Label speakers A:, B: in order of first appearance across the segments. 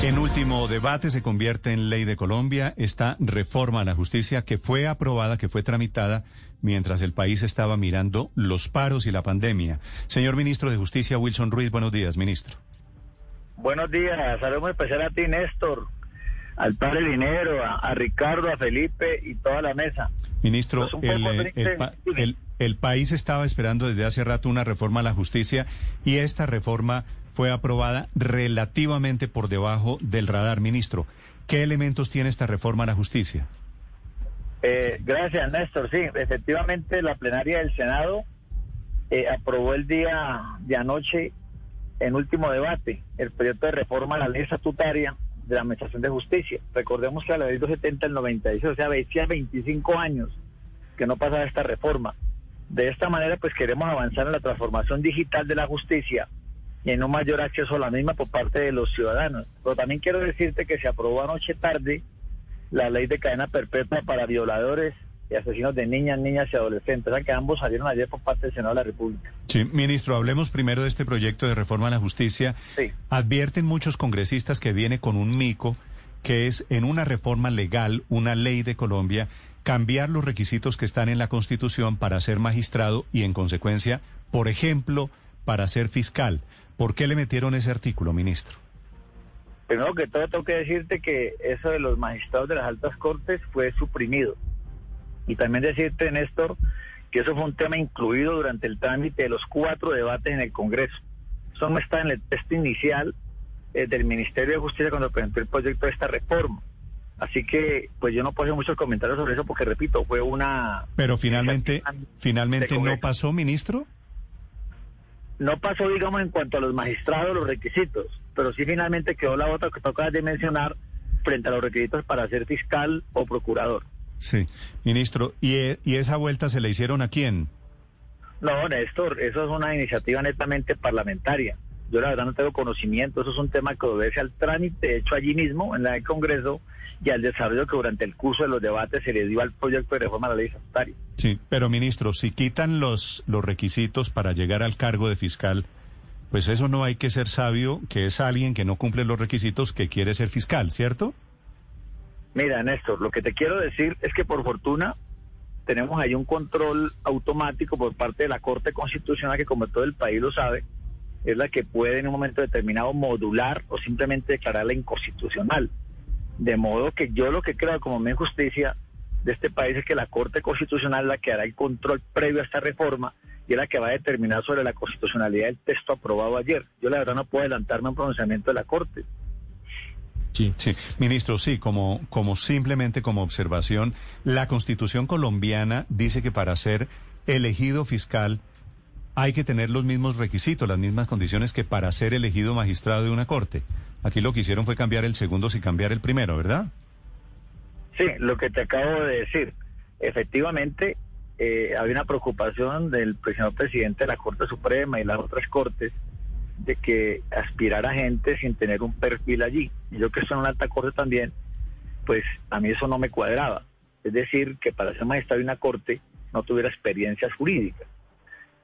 A: En último debate se convierte en ley de Colombia esta reforma a la justicia que fue aprobada, que fue tramitada mientras el país estaba mirando los paros y la pandemia. Señor ministro de Justicia, Wilson Ruiz, buenos días, ministro.
B: Buenos días, saludos especial a ti, Néstor, al padre Dinero, a, Ricardo, a Felipe y toda la mesa.
A: Ministro, el, el, el país estaba esperando desde hace rato una reforma a la justicia y esta reforma fue aprobada relativamente por debajo del radar, ministro. ¿Qué elementos tiene esta reforma a la justicia?
B: Eh, gracias, Néstor. Sí, efectivamente, la plenaria del Senado eh, aprobó el día de anoche, en último debate, el proyecto de reforma a la ley estatutaria de la Administración de Justicia. Recordemos que la ley 270 del 96, o sea, decía 25 años que no pasaba esta reforma. De esta manera, pues queremos avanzar en la transformación digital de la justicia en un mayor acceso a la misma por parte de los ciudadanos. Pero también quiero decirte que se aprobó anoche tarde la ley de cadena perpetua para violadores y asesinos de niñas, niñas y adolescentes, o que ambos salieron ayer por parte del Senado de la República.
A: Sí, ministro, hablemos primero de este proyecto de reforma a la justicia. Sí. Advierten muchos congresistas que viene con un mico, que es en una reforma legal, una ley de Colombia, cambiar los requisitos que están en la Constitución para ser magistrado y, en consecuencia, por ejemplo, para ser fiscal. ¿Por qué le metieron ese artículo, ministro?
B: Primero que todo, tengo que decirte que eso de los magistrados de las altas cortes fue suprimido. Y también decirte, Néstor, que eso fue un tema incluido durante el trámite de los cuatro debates en el Congreso. Eso no está en el texto inicial eh, del Ministerio de Justicia cuando presentó el proyecto de esta reforma. Así que, pues yo no puedo hacer muchos comentarios sobre eso porque, repito, fue una...
A: Pero finalmente, finalmente no pasó, ministro
B: no pasó, digamos, en cuanto a los magistrados, los requisitos, pero sí finalmente quedó la otra que toca de mencionar frente a los requisitos para ser fiscal o procurador.
A: Sí, ministro, ¿y, e, ¿y esa vuelta se le hicieron a quién?
B: No, Néstor, eso es una iniciativa netamente parlamentaria. Yo la verdad no tengo conocimiento, eso es un tema que obedece al trámite hecho allí mismo en el Congreso y al desarrollo que durante el curso de los debates se le dio al proyecto de reforma a la ley estatutaria.
A: Sí, pero ministro, si quitan los, los requisitos para llegar al cargo de fiscal, pues eso no hay que ser sabio, que es alguien que no cumple los requisitos que quiere ser fiscal, ¿cierto?
B: Mira, Néstor, lo que te quiero decir es que por fortuna tenemos ahí un control automático por parte de la Corte Constitucional que como todo el país lo sabe, es la que puede en un momento determinado modular o simplemente declararla inconstitucional. De modo que yo lo que creo como mi justicia de este país es que la Corte Constitucional es la que hará el control previo a esta reforma y es la que va a determinar sobre la constitucionalidad del texto aprobado ayer. Yo la verdad no puedo adelantarme a un pronunciamiento de la Corte.
A: Sí, sí. Ministro, sí, como, como simplemente como observación, la Constitución colombiana dice que para ser elegido fiscal hay que tener los mismos requisitos, las mismas condiciones que para ser elegido magistrado de una corte. Aquí lo que hicieron fue cambiar el segundo sin cambiar el primero, ¿verdad?
B: Sí, lo que te acabo de decir. Efectivamente, eh, había una preocupación del señor presidente de la Corte Suprema y las otras cortes de que aspirara gente sin tener un perfil allí. Yo que soy en una alta corte también, pues a mí eso no me cuadraba. Es decir, que para ser magistrado de una corte no tuviera experiencias jurídicas.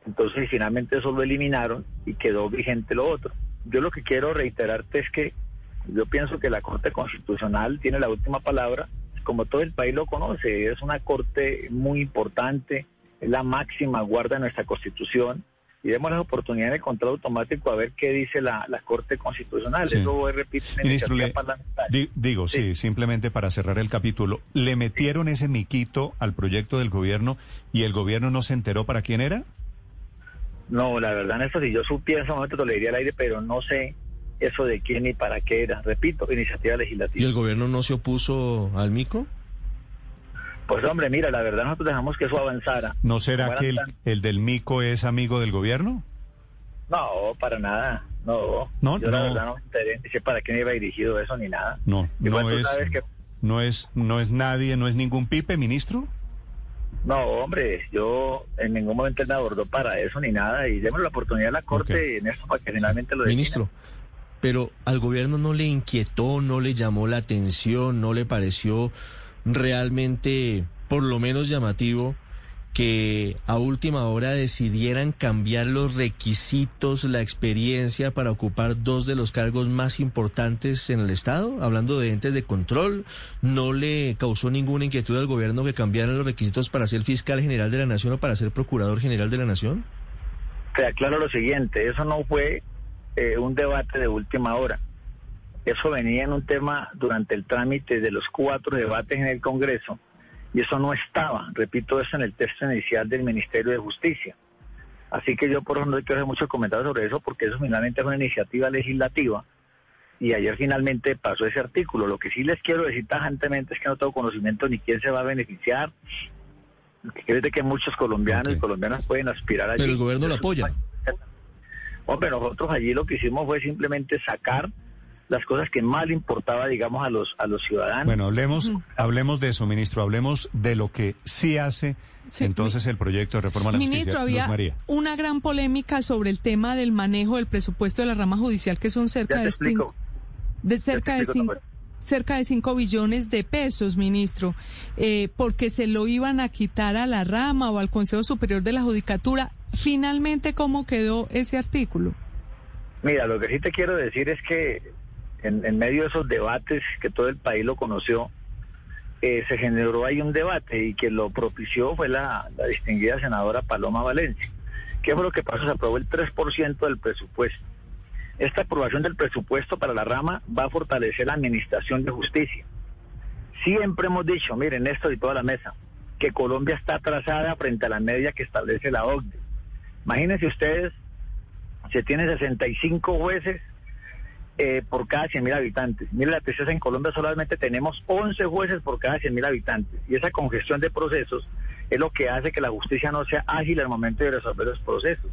B: Entonces finalmente eso lo eliminaron y quedó vigente lo otro. Yo lo que quiero reiterarte es que yo pienso que la Corte Constitucional tiene la última palabra, como todo el país lo conoce, es una Corte muy importante, es la máxima guarda de nuestra Constitución y demos la oportunidad de control automático a ver qué dice la, Corte Constitucional. Eso repito,
A: Ministro, digo, sí. simplemente para cerrar el capítulo, ¿le metieron ese miquito al proyecto del gobierno y el gobierno no se enteró para quién era?
B: No, la verdad, Néstor, si yo supiera en ese momento te lo diría al aire, pero no sé eso de quién ni para qué era. Repito, iniciativa legislativa.
A: ¿Y el gobierno no se opuso al MICO?
B: Pues hombre, mira, la verdad nosotros dejamos que eso avanzara.
A: ¿No será que el, del MICO es amigo del gobierno?
B: No, para nada. No,
A: no,
B: yo
A: no.
B: la verdad no sé para quién iba dirigido eso ni nada.
A: No, no es, no es, no es nadie, no es ningún pipe, ministro.
B: No, hombre, yo en ningún momento me abordó para eso ni nada y démosle la oportunidad a la Corte en eso para que finalmente lo
A: Ministro, pero al gobierno no le inquietó, no le llamó la atención, no le pareció realmente, por lo menos llamativo,
C: que a última hora decidieran cambiar los requisitos, la experiencia para ocupar dos de los cargos más importantes en el Estado? Hablando de entes de control, ¿no le causó ninguna inquietud al gobierno que cambiaran los requisitos para ser fiscal general de la Nación o para ser procurador general de la Nación?
B: Te aclaro lo siguiente, eso no fue eh, un debate de última hora. Eso venía en un tema durante el trámite de los cuatro debates en el Congreso y eso no estaba, repito eso en el texto inicial del Ministerio de Justicia. Así que yo por eso no quiero hacer muchos comentarios sobre eso porque eso finalmente es una iniciativa legislativa y ayer finalmente pasó ese artículo. Lo que sí les quiero decir tajantemente es que no tengo conocimiento ni quién se va a beneficiar. Decir que muchos colombianos y colombianas pueden aspirar
C: a... Pero el gobierno lo apoya.
B: Hombre, nosotros allí lo que hicimos fue simplemente sacar las cosas que más le importaba, digamos, a los, a los ciudadanos.
A: Bueno, hablemos, hablemos de eso, ministro, hablemos de lo que sí hace entonces el proyecto de reforma a la
D: Ministro, había una gran polémica sobre el tema del manejo del presupuesto de la rama judicial, que son cerca de cinco, de cerca de cinco, cerca de 5 billones de pesos, ministro, eh, porque se lo iban a quitar a la rama o al Consejo Superior de la Judicatura. Finalmente, ¿cómo quedó ese artículo?
B: Mira, lo que sí te quiero decir es que en, medio de esos debates que todo el país lo conoció, eh, se generó ahí un debate y que lo propició fue la, distinguida senadora Paloma Valencia. ¿Qué fue lo que pasó? Se aprobó el 3% del presupuesto. Esta aprobación del presupuesto para la rama va a fortalecer la administración de justicia. Siempre hemos dicho, miren esto y toda la mesa, que Colombia está atrasada frente a la media que establece la OCDE. Imagínense ustedes, se tiene 65 jueces eh, por cada 100.000 habitantes. Mire, la tristeza en Colombia solamente tenemos 11 jueces por cada 100.000 habitantes. Y esa congestión de procesos es lo que hace que la justicia no sea ágil al momento de resolver los procesos.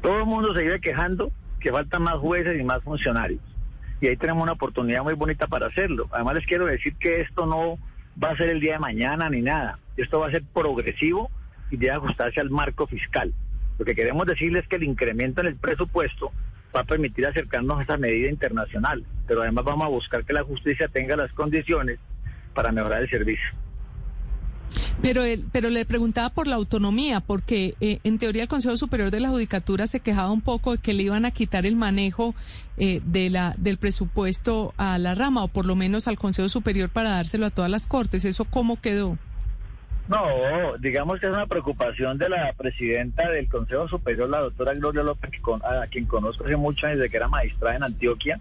B: Todo el mundo se vive quejando que faltan más jueces y más funcionarios. Y ahí tenemos una oportunidad muy bonita para hacerlo. Además les quiero decir que esto no va a ser el día de mañana ni nada. Esto va a ser progresivo y debe ajustarse al marco fiscal. Lo que queremos decirles es que el incremento en el presupuesto va a permitir acercarnos a esa medida internacional, pero además vamos a buscar que la justicia tenga las condiciones para mejorar el servicio.
D: Pero, él, pero le preguntaba por la autonomía, porque eh, en teoría el Consejo Superior de la Judicatura se quejaba un poco de que le iban a quitar el manejo eh, de la, del presupuesto a la rama, o por lo menos al Consejo Superior para dárselo a todas las Cortes. ¿Eso cómo quedó?
B: No, digamos que es una preocupación de la presidenta del Consejo Superior, la doctora Gloria López, a quien conozco hace mucho desde que era magistrada en Antioquia,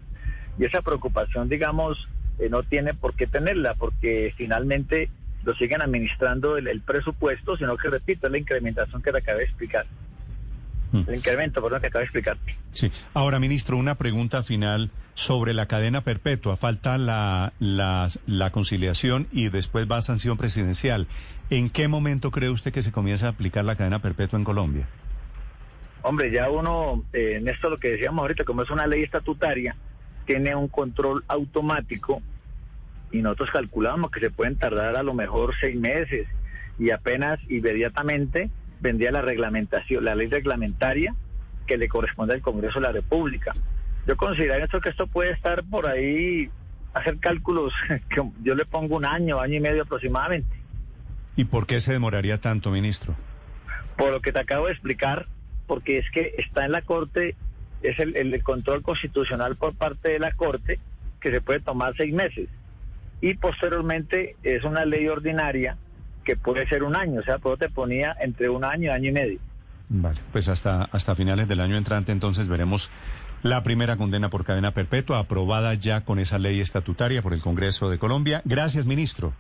B: y esa preocupación, digamos, eh, no tiene por qué tenerla, porque finalmente lo siguen administrando el, presupuesto, sino que, repito, es la incrementación que te acabé de explicar. Mm. El incremento, perdón, que acabo de explicar.
A: Sí. Ahora, ministro, una pregunta final sobre la cadena perpetua. Falta la, la, la, conciliación y después va a sanción presidencial. ¿En qué momento cree usted que se comienza a aplicar la cadena perpetua en Colombia?
B: Hombre, ya uno, eh, en esto lo que decíamos ahorita, como es una ley estatutaria, tiene un control automático y nosotros calculamos que se pueden tardar a lo mejor seis meses y apenas inmediatamente vendría la reglamentación, la ley reglamentaria que le corresponde al Congreso de la República. Yo considero esto que esto puede estar por ahí, hacer cálculos, que yo le pongo un año, año y medio aproximadamente.
A: ¿Y por qué se demoraría tanto, ministro?
B: Por lo que te acabo de explicar, porque es que está en la Corte, es el, el control constitucional por parte de la Corte, que se puede tomar seis meses. Y posteriormente es una ley ordinaria que puede ser un año, o sea, todo te ponía entre un año y año y medio.
A: Vale, pues hasta, hasta finales del año entrante entonces veremos la primera condena por cadena perpetua aprobada ya con esa ley estatutaria por el Congreso de Colombia. Gracias, ministro.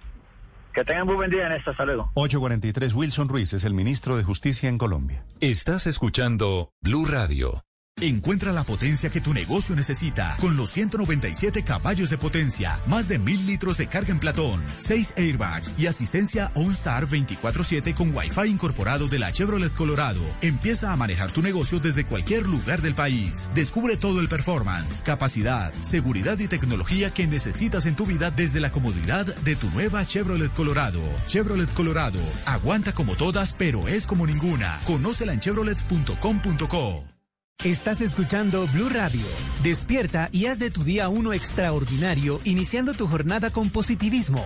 B: Que tengan muy buen día en esta. Hasta luego.
A: 843 Wilson Ruiz es el ministro de Justicia en Colombia.
E: Estás escuchando Blue Radio. Encuentra la potencia que tu negocio necesita con los 197 caballos de potencia, más de mil litros de carga en platón, 6 airbags y asistencia OnStar 24/7 con Wi-Fi incorporado de la Chevrolet Colorado. Empieza a manejar tu negocio desde cualquier lugar del país. Descubre todo el performance, capacidad, seguridad y tecnología que necesitas en tu vida desde la comodidad de tu nueva Chevrolet Colorado. Chevrolet Colorado, aguanta como todas, pero es como ninguna. Conócela en chevrolet.com.co.
F: Estás escuchando Blue Radio. Despierta y haz de tu día uno extraordinario, iniciando tu jornada con positivismo.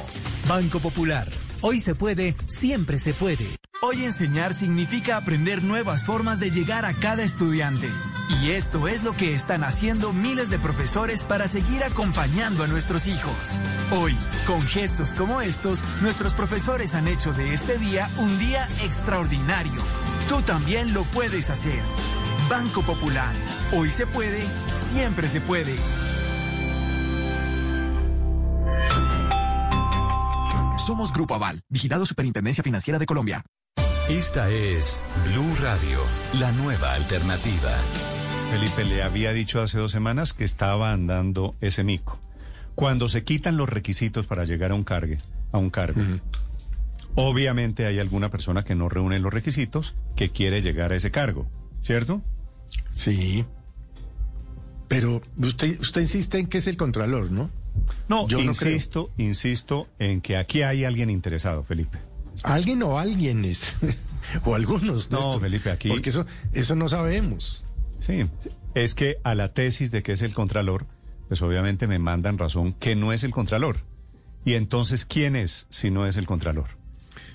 F: Banco Popular. Hoy se puede, siempre se puede.
G: Hoy enseñar significa aprender nuevas formas de llegar a cada estudiante. Y esto es lo que están haciendo miles de profesores para seguir acompañando a nuestros hijos. Hoy, con gestos como estos, nuestros profesores han hecho de este día un día extraordinario. Tú también lo puedes hacer. Banco Popular. Hoy se puede, siempre se puede.
H: Somos Grupo Aval, vigilado Superintendencia Financiera de Colombia.
E: Esta es Blue Radio, la nueva alternativa.
A: Felipe le había dicho hace dos semanas que estaba andando ese mico. Cuando se quitan los requisitos para llegar a un cargo, a un cargo, obviamente hay alguna persona que no reúne los requisitos que quiere llegar a ese cargo, ¿cierto?
I: Sí. Pero usted, usted insiste en que es el contralor, ¿no?
A: No, yo insisto, insisto en que aquí hay alguien interesado, Felipe.
I: Alguien o alguienes, o algunos.
A: No, Felipe, aquí.
I: Porque eso, eso no sabemos.
A: Sí, es que a la tesis de que es el Contralor, pues obviamente me mandan razón que no es el Contralor. Y entonces, ¿quién es si no es el Contralor?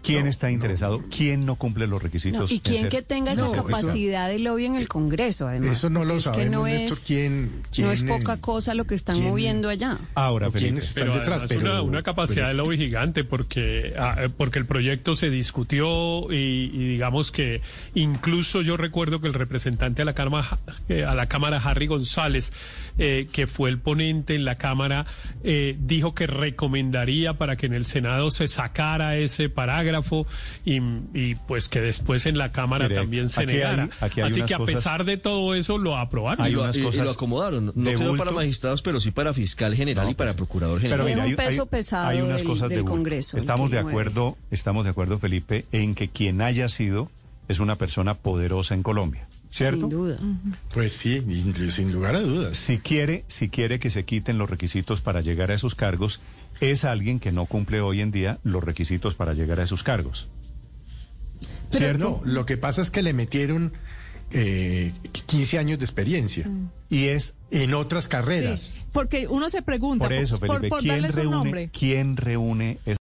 A: ¿Quién está interesado? ¿Quién no cumple los requisitos?
J: y quién que tenga esa capacidad de lobby en el Congreso, además.
I: Eso no lo sabemos, no es, ¿quién,
J: no es poca cosa lo que están moviendo allá.
A: Ahora,
K: ¿quiénes están detrás? Pero, una, capacidad de lobby gigante porque, ah, porque el proyecto se discutió y, digamos que incluso yo recuerdo que el representante a la Cámara, eh, a la Cámara Harry González, eh, que fue el ponente en la Cámara, eh, dijo que recomendaría para que en el Senado se sacara ese parágrafo y, pues que después en la Cámara también se negara. Así que a pesar de todo eso lo aprobaron.
C: y, lo, acomodaron. No quedó para magistrados, pero sí para fiscal general y para procurador general.
J: Pero un peso pesado unas cosas del Congreso.
A: Estamos de acuerdo, estamos de acuerdo, Felipe, en que quien haya sido es una persona poderosa en Colombia. ¿Cierto?
J: Sin duda.
I: Pues sí, sin lugar a dudas.
A: Si quiere, si quiere que se quiten los requisitos para llegar a esos cargos, es alguien que no cumple hoy en día los requisitos para llegar a esos cargos.
I: ¿Cierto? lo que pasa es que le metieron eh, 15 años de experiencia. Y es en otras carreras.
D: porque uno se pregunta,
A: por eso, ¿quién, reúne, ¿quién reúne